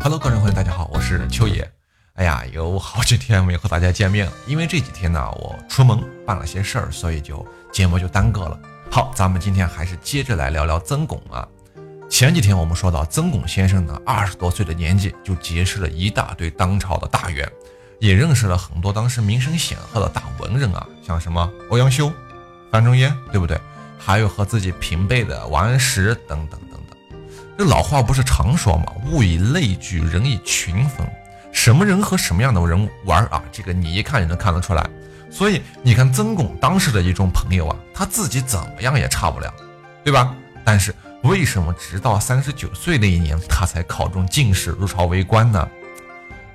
Hello，观众朋友，大家好，我是秋野。哎呀，有好几天没和大家见面了，因为这几天呢，我出门办了些事儿，所以就节目就耽搁了。好，咱们今天还是接着来聊聊曾巩啊。前几天我们说到，曾巩先生呢，二十多岁的年纪就结识了一大堆当朝的大员，也认识了很多当时名声显赫的大文人啊，像什么欧阳修、范仲淹，对不对？还有和自己平辈的王安石等等等等。这老话不是常说吗？物以类聚，人以群分。什么人和什么样的人玩啊？这个你一看就能看得出来。所以你看曾巩当时的一种朋友啊，他自己怎么样也差不了，对吧？但是为什么直到三十九岁那一年，他才考中进士，入朝为官呢？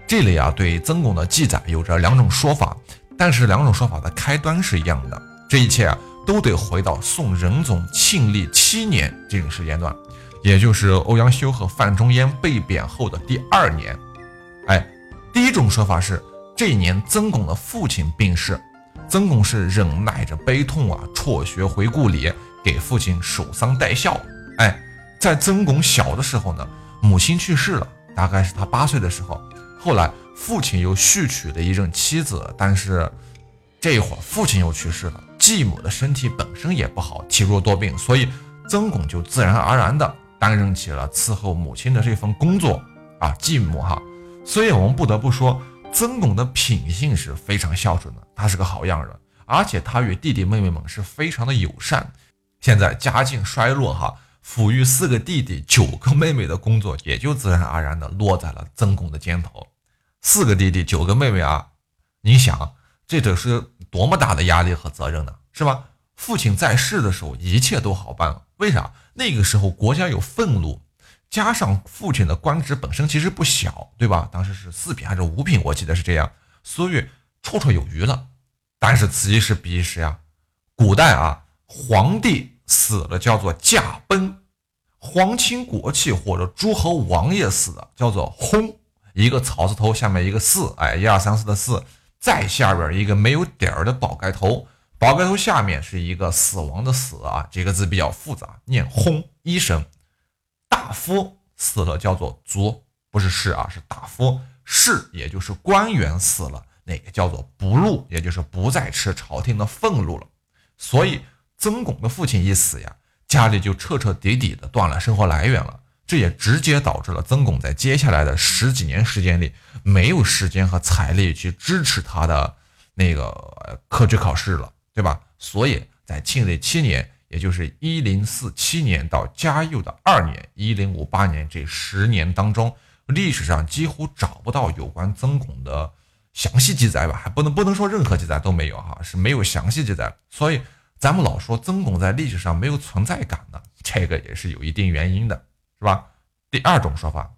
这里啊，对曾巩的记载有着两种说法，但是两种说法的开端是一样的。这一切啊，都得回到宋仁宗庆历七年这种时间段，也就是欧阳修和范仲淹被贬后的第二年。哎，第一种说法是这一年曾巩的父亲病逝，曾巩是忍耐着悲痛啊，辍学回故里给父亲守丧待孝。哎，在曾巩小的时候呢，母亲去世了，大概是他八岁的时候。后来父亲又续娶了一任妻子，但是这会儿父亲又去世了，继母的身体本身也不好，体弱多病，所以曾巩就自然而然的担任起了伺候母亲的这份工作啊，继母哈。所以我们不得不说，曾巩的品性是非常孝顺的，他是个好样人，而且他与弟弟妹妹们是非常的友善。现在家境衰落哈，抚育四个弟弟九个妹妹的工作也就自然而然的落在了曾巩的肩头。四个弟弟九个妹妹啊，你想这得是多么大的压力和责任呢，是吧？父亲在世的时候一切都好办，为啥？那个时候国家有俸禄。加上父亲的官职本身其实不小，对吧？当时是四品还是五品，我记得是这样，所以绰绰有余了。但是此一时彼一时呀，古代啊，皇帝死了叫做驾崩，皇亲国戚或者诸侯王爷死了叫做薨，一个草字头下面一个四，哎，一二三四的四，再下边一个没有点儿的宝盖头，宝盖头下面是一个死亡的死啊，这个字比较复杂，念轰一声。大夫死了叫做卒，不是士啊，是大夫。士也就是官员死了，那个叫做不禄，也就是不再吃朝廷的俸禄了。所以曾巩的父亲一死呀，家里就彻彻底底的断了生活来源了。这也直接导致了曾巩在接下来的十几年时间里，没有时间和财力去支持他的那个科举考试了，对吧？所以在庆历七年。也就是一零四七年到嘉佑的二年一零五八年这十年当中，历史上几乎找不到有关曾巩的详细记载吧？还不能不能说任何记载都没有哈，是没有详细记载。所以咱们老说曾巩在历史上没有存在感呢，这个也是有一定原因的，是吧？第二种说法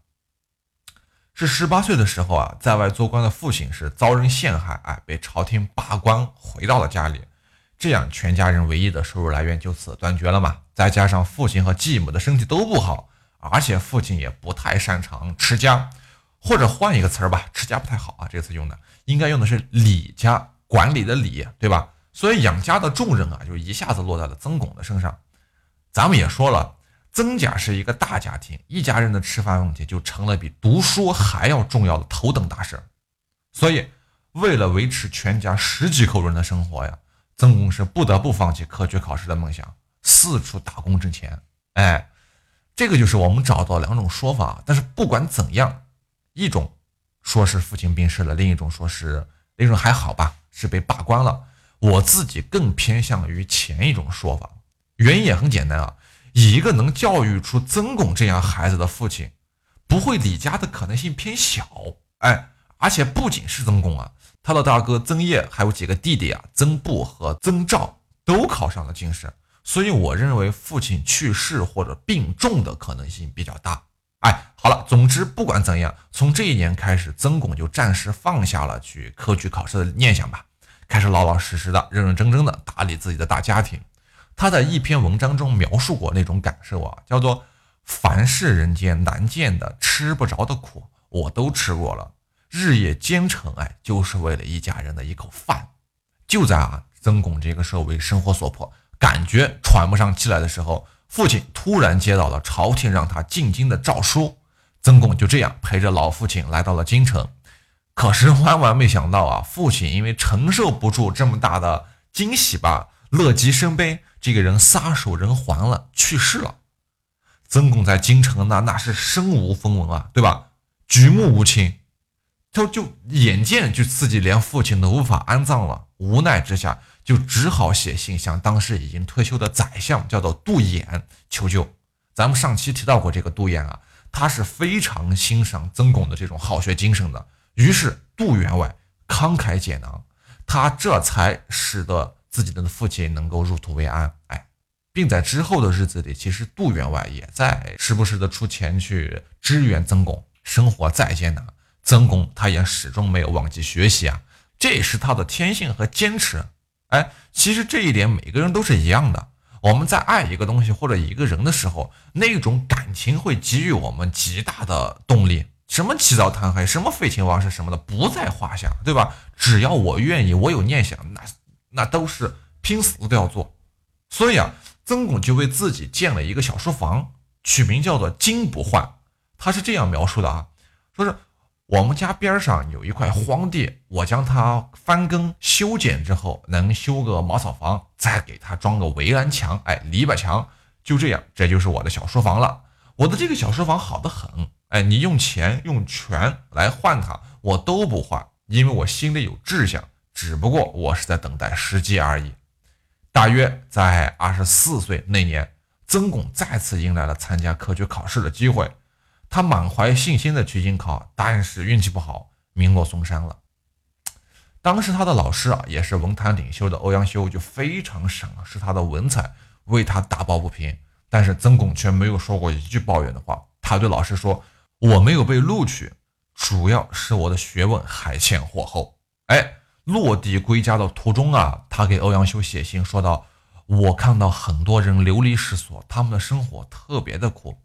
是十八岁的时候啊，在外做官的父亲是遭人陷害，哎，被朝廷罢官，回到了家里。这样，全家人唯一的收入来源就此断绝了嘛？再加上父亲和继母的身体都不好，而且父亲也不太擅长持家，或者换一个词儿吧，持家不太好啊，这个词用的应该用的是理家，管理的理，对吧？所以养家的重任啊，就一下子落在了曾巩的身上。咱们也说了，曾家是一个大家庭，一家人的吃饭问题就成了比读书还要重要的头等大事。所以，为了维持全家十几口人的生活呀。曾巩是不得不放弃科举考试的梦想，四处打工挣钱。哎，这个就是我们找到两种说法。但是不管怎样，一种说是父亲病逝了，另一种说是另一种还好吧，是被罢官了。我自己更偏向于前一种说法，原因也很简单啊，以一个能教育出曾巩这样孩子的父亲，不会离家的可能性偏小。哎，而且不仅是曾巩啊。他的大哥曾业还有几个弟弟啊，曾布和曾照都考上了进士，所以我认为父亲去世或者病重的可能性比较大。哎，好了，总之不管怎样，从这一年开始，曾巩就暂时放下了去科举考试的念想吧，开始老老实实的、认认真真的打理自己的大家庭。他在一篇文章中描述过那种感受啊，叫做“凡是人间难见的、吃不着的苦，我都吃过了。”日夜兼程，哎，就是为了一家人的一口饭。就在啊，曾巩这个时候为生活所迫，感觉喘不上气来的时候，父亲突然接到了朝廷让他进京的诏书。曾巩就这样陪着老父亲来到了京城。可是万万没想到啊，父亲因为承受不住这么大的惊喜吧，乐极生悲，这个人撒手人寰了，去世了。曾巩在京城那那是身无分文啊，对吧？举目无亲，他就眼见就自己连父亲都无法安葬了，无奈之下就只好写信向当时已经退休的宰相，叫做杜衍求救。咱们上期提到过这个杜衍啊，他是非常欣赏曾巩的这种好学精神的。于是杜员外慷慨解囊，他这才使得自己的父亲能够入土为安。哎，并在之后的日子里，其实杜员外也在时不时的出钱去支援曾巩。生活再艰难，曾巩他也始终没有忘记学习啊，这也是他的天性和坚持。哎，其实这一点每个人都是一样的。我们在爱一个东西或者一个人的时候，那种感情会给予我们极大的动力。什么起早贪黑，什么废寝忘食什么的不在话下，对吧？只要我愿意，我有念想，那那都是拼死都要做。所以啊，曾巩就为自己建了一个小书房，取名叫做“金不换”。他是这样描述的啊，说是我们家边上有一块荒地，我将它翻耕修剪之后，能修个茅草房，再给它装个围栏墙，哎，篱笆墙，就这样，这就是我的小书房了。我的这个小书房好得很。哎，你用钱用权来换它，我都不换，因为我心里有志向，只不过我是在等待时机而已。大约在二十四岁那年，曾巩再次迎来了参加科举考试的机会，他满怀信心的去应考，但是运气不好，名落孙山了。当时他的老师啊，也是文坛领袖的欧阳修，就非常赏识他的文采，为他打抱不平。但是曾巩却没有说过一句抱怨的话，他对老师说。我没有被录取，主要是我的学问还欠火候。哎，落地归家的途中啊，他给欧阳修写信说道：“我看到很多人流离失所，他们的生活特别的苦。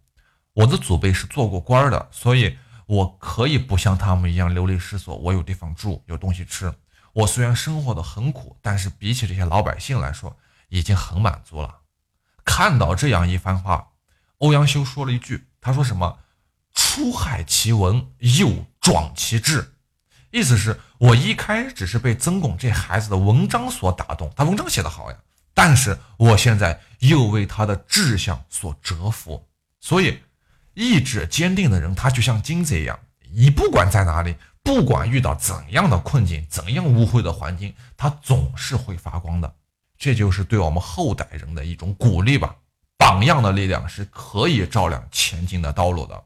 我的祖辈是做过官的，所以我可以不像他们一样流离失所。我有地方住，有东西吃。我虽然生活的很苦，但是比起这些老百姓来说，已经很满足了。”看到这样一番话，欧阳修说了一句：“他说什么？”出海奇文，又壮其志，意思是我一开始只是被曾巩这孩子的文章所打动，他文章写得好呀，但是我现在又为他的志向所折服。所以，意志坚定的人，他就像金子一样，你不管在哪里，不管遇到怎样的困境，怎样污秽的环境，他总是会发光的。这就是对我们后代人的一种鼓励吧。榜样的力量是可以照亮前进的道路的。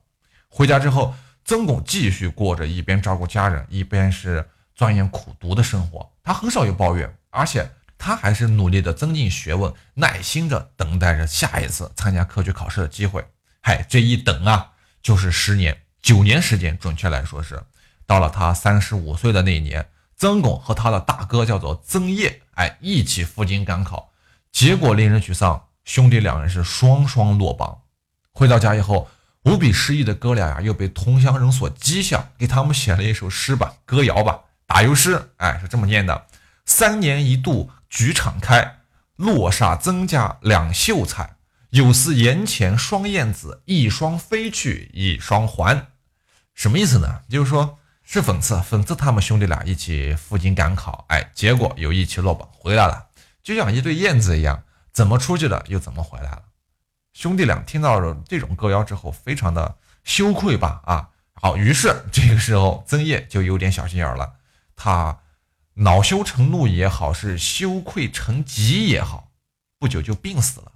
回家之后，曾巩继续过着一边照顾家人，一边是钻研苦读的生活。他很少有抱怨，而且他还是努力的增进学问，耐心着等待着下一次参加科举考试的机会。嗨，这一等啊，就是十年、九年时间，准确来说是到了他三十五岁的那一年，曾巩和他的大哥叫做曾业，哎，一起赴京赶考，结果令人沮丧，兄弟两人是双双落榜。回到家以后。无比失意的哥俩呀，又被同乡人所讥笑，给他们写了一首诗吧，歌谣吧，打油诗。哎，是这么念的：三年一度举场开，落煞曾家两秀才。有似檐前双燕子，一双飞去一双还。什么意思呢？就是说是讽刺，讽刺他们兄弟俩一起赴京赶考，哎，结果又一起落榜回来了，就像一对燕子一样，怎么出去的又怎么回来了。兄弟俩听到了这种歌谣之后，非常的羞愧吧？啊，好，于是这个时候曾烨就有点小心眼了，他恼羞成怒也好，是羞愧成疾也好，不久就病死了。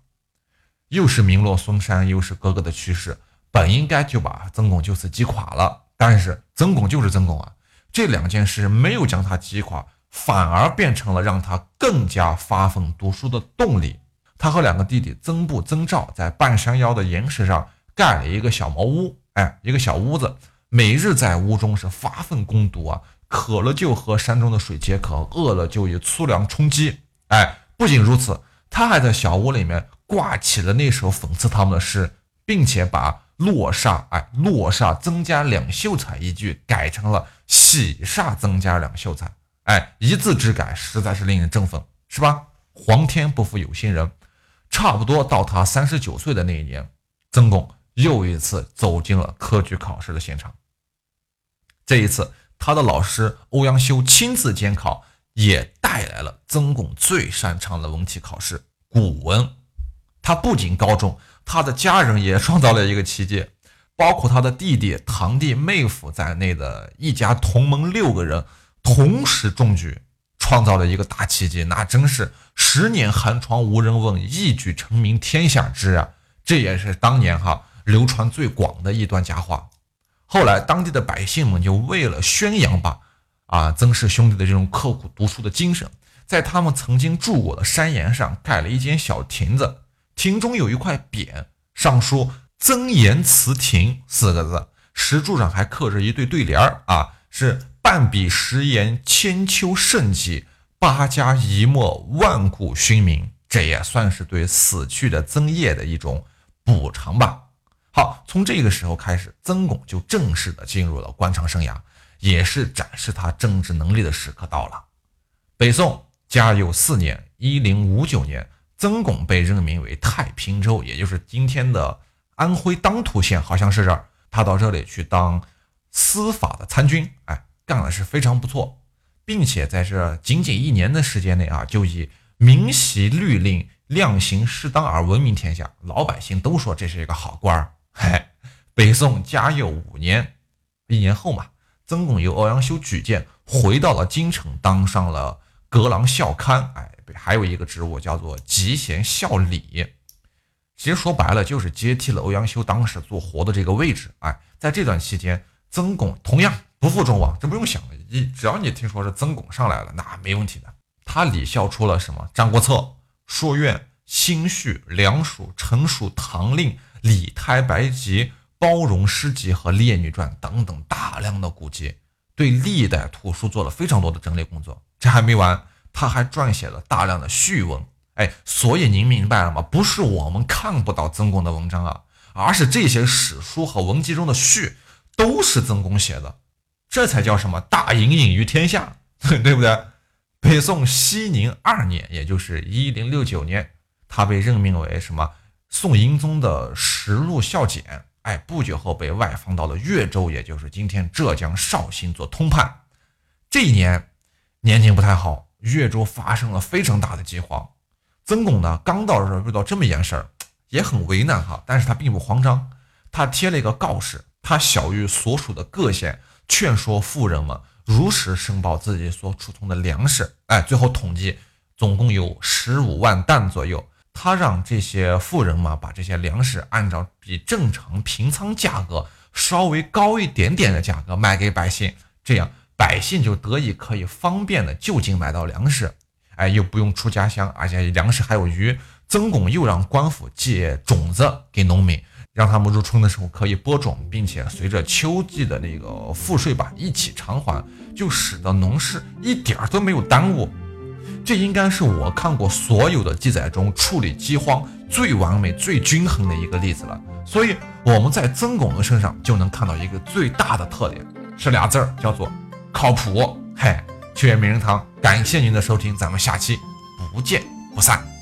又是名落孙山，又是哥哥的去世，本应该就把曾巩就此击垮了，但是曾巩就是曾巩啊，这两件事没有将他击垮，反而变成了让他更加发奋读书的动力。他和两个弟弟曾布、曾照在半山腰的岩石上盖了一个小茅屋，哎，一个小屋子，每日在屋中是发奋攻读啊，渴了就喝山中的水解渴，饿了就以粗粮充饥，哎，不仅如此，他还在小屋里面挂起了那首讽刺他们的诗，并且把“落煞”哎，“落煞曾家两秀才”一句改成了“喜煞曾家两秀才”，哎，一字之改，实在是令人振奋，是吧？皇天不负有心人。差不多到他三十九岁的那一年，曾巩又一次走进了科举考试的现场。这一次，他的老师欧阳修亲自监考，也带来了曾巩最擅长的文体考试——古文。他不仅高中，他的家人也创造了一个奇迹，包括他的弟弟、堂弟、妹夫在内的一家同门六个人同时中举，创造了一个大奇迹。那真是十年寒窗无人问，一举成名天下知啊！这也是当年哈流传最广的一段佳话。后来，当地的百姓们就为了宣扬吧，啊，曾氏兄弟的这种刻苦读书的精神，在他们曾经住过的山岩上盖了一间小亭子，亭中有一块匾，上书“曾言词亭”四个字，石柱上还刻着一对对联儿，啊，是“半笔石言千秋盛迹，八家一墨万古勋名”。这也算是对死去的曾业的一种补偿吧。好，从这个时候开始，曾巩就正式的进入了官场生涯，也是展示他政治能力的时刻到了。北宋嘉佑四年（一零五九年），曾巩被任命为太平州，也就是今天的安徽当涂县，好像是这儿。他到这里去当司法的参军，哎，干的是非常不错，并且在这仅仅一年的时间内啊，就以明习律令、量刑适当而闻名天下，老百姓都说这是一个好官儿。嘿，北宋嘉佑五年，一年后嘛，曾巩由欧阳修举荐，回到了京城，当上了阁郎校勘。哎，还有一个职务叫做集贤校理，其实说白了就是接替了欧阳修当时做活的这个位置。哎，在这段期间，曾巩同样不负众望，这不用想，一只要你听说是曾巩上来了，那没问题的。他礼校出了什么《战国策》《说苑》《新序》《梁属》《陈属》《唐令》。李太白集、包容诗集和列女传等等大量的古籍，对历代图书做了非常多的整理工作。这还没完，他还撰写了大量的序文。哎，所以您明白了吗？不是我们看不到曾巩的文章啊，而是这些史书和文集中的序都是曾巩写的，这才叫什么大隐隐于天下，对不对？北宋熙宁二年，也就是一零六九年，他被任命为什么？宋英宗的实录校检，哎，不久后被外放到了越州，也就是今天浙江绍兴做通判。这一年年景不太好，越州发生了非常大的饥荒。曾巩呢，刚到这儿遇到这么严事儿，也很为难哈，但是他并不慌张，他贴了一个告示，他小于所属的各县，劝说富人们如实申报自己所储存的粮食。哎，最后统计总共有十五万担左右。他让这些富人嘛，把这些粮食按照比正常平仓价格稍微高一点点的价格卖给百姓，这样百姓就得以可以方便的就近买到粮食，哎，又不用出家乡，而且粮食还有余。曾巩又让官府借种子给农民，让他们入春的时候可以播种，并且随着秋季的那个赋税吧一起偿还，就使得农事一点儿都没有耽误。这应该是我看过所有的记载中处理饥荒最完美、最均衡的一个例子了。所以我们在曾巩的身上就能看到一个最大的特点，是俩字儿，叫做靠谱。嘿，秋月名人堂，感谢您的收听，咱们下期不见不散。